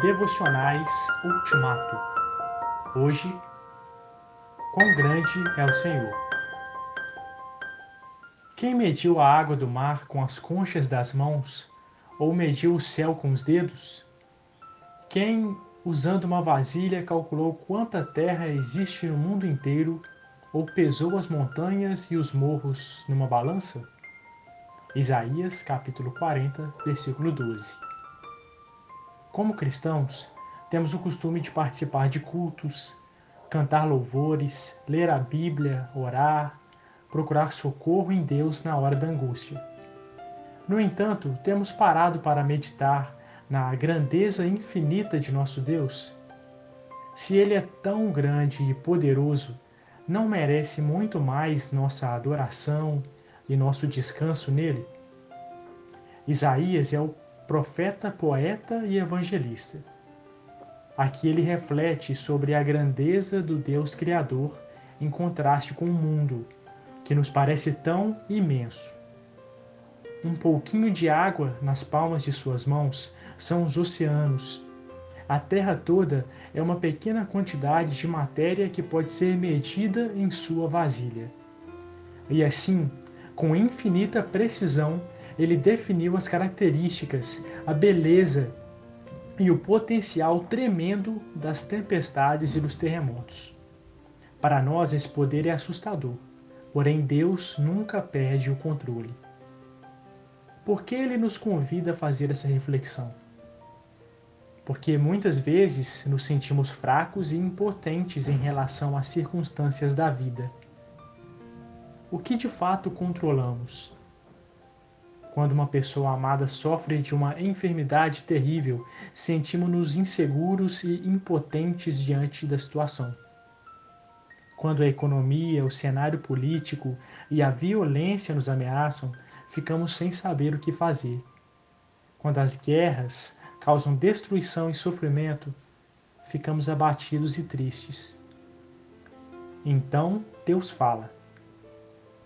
Devocionais Ultimato. Hoje, quão grande é o Senhor. Quem mediu a água do mar com as conchas das mãos, ou mediu o céu com os dedos? Quem, usando uma vasilha, calculou quanta terra existe no mundo inteiro, ou pesou as montanhas e os morros numa balança? Isaías capítulo 40, versículo 12. Como cristãos, temos o costume de participar de cultos, cantar louvores, ler a Bíblia, orar, procurar socorro em Deus na hora da angústia. No entanto, temos parado para meditar na grandeza infinita de nosso Deus? Se Ele é tão grande e poderoso, não merece muito mais nossa adoração e nosso descanso nele? Isaías é o profeta, poeta e evangelista. Aqui ele reflete sobre a grandeza do Deus Criador em contraste com o mundo, que nos parece tão imenso. Um pouquinho de água nas palmas de suas mãos são os oceanos. A Terra toda é uma pequena quantidade de matéria que pode ser medida em sua vasilha. E assim, com infinita precisão, ele definiu as características, a beleza e o potencial tremendo das tempestades e dos terremotos. Para nós, esse poder é assustador, porém Deus nunca perde o controle. Por que ele nos convida a fazer essa reflexão? Porque muitas vezes nos sentimos fracos e impotentes em relação às circunstâncias da vida. O que de fato controlamos? Quando uma pessoa amada sofre de uma enfermidade terrível, sentimos-nos inseguros e impotentes diante da situação. Quando a economia, o cenário político e a violência nos ameaçam, ficamos sem saber o que fazer. Quando as guerras causam destruição e sofrimento, ficamos abatidos e tristes. Então Deus fala: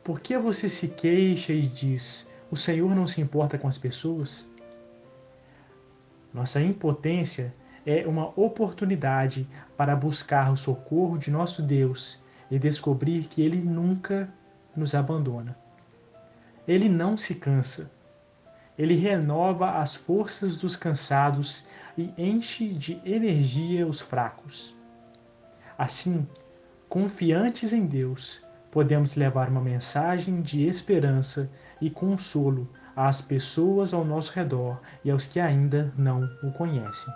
Por que você se queixa e diz: o Senhor não se importa com as pessoas? Nossa impotência é uma oportunidade para buscar o socorro de nosso Deus e descobrir que Ele nunca nos abandona. Ele não se cansa. Ele renova as forças dos cansados e enche de energia os fracos. Assim, confiantes em Deus, podemos levar uma mensagem de esperança e consolo às pessoas ao nosso redor e aos que ainda não o conhecem.